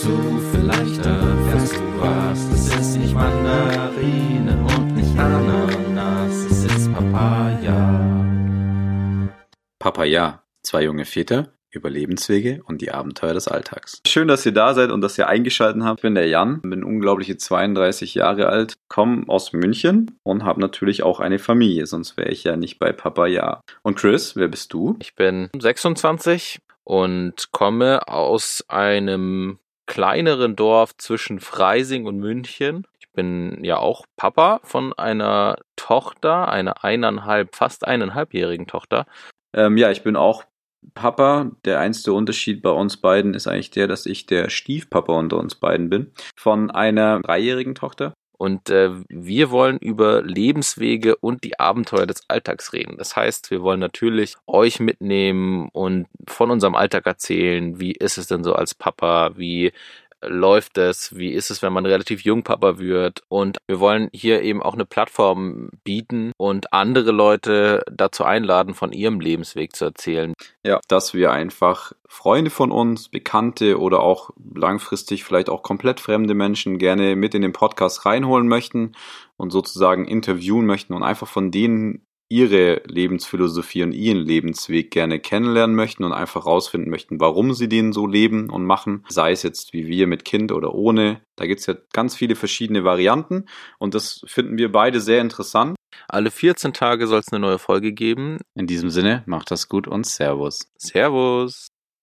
zu, vielleicht erfährst du was. Es ist nicht Mandarine und nicht Ananas, es ist Papaya. Papaya, zwei junge Väter, Überlebenswege und die Abenteuer des Alltags. Schön, dass ihr da seid und dass ihr eingeschaltet habt. Ich bin der Jan, bin unglaubliche 32 Jahre alt, komme aus München und habe natürlich auch eine Familie, sonst wäre ich ja nicht bei Papaya. Und Chris, wer bist du? Ich bin 26 und komme aus einem kleineren Dorf zwischen Freising und München. Ich bin ja auch Papa von einer Tochter, einer eineinhalb, fast eineinhalbjährigen Tochter. Ähm, ja, ich bin auch Papa. Der einzige Unterschied bei uns beiden ist eigentlich der, dass ich der Stiefpapa unter uns beiden bin. Von einer dreijährigen Tochter. Und äh, wir wollen über Lebenswege und die Abenteuer des Alltags reden. Das heißt, wir wollen natürlich euch mitnehmen und von unserem Alltag erzählen. Wie ist es denn so als Papa? Wie läuft es? Wie ist es, wenn man relativ jung Papa wird? Und wir wollen hier eben auch eine Plattform bieten und andere Leute dazu einladen, von ihrem Lebensweg zu erzählen. Ja, dass wir einfach Freunde von uns, Bekannte oder auch langfristig vielleicht auch komplett fremde Menschen gerne mit in den Podcast reinholen möchten und sozusagen interviewen möchten und einfach von denen ihre Lebensphilosophie und ihren Lebensweg gerne kennenlernen möchten und einfach rausfinden möchten, warum sie den so leben und machen, sei es jetzt wie wir mit Kind oder ohne. Da gibt's ja ganz viele verschiedene Varianten und das finden wir beide sehr interessant. Alle 14 Tage soll es eine neue Folge geben. In diesem Sinne, macht das gut und Servus. Servus.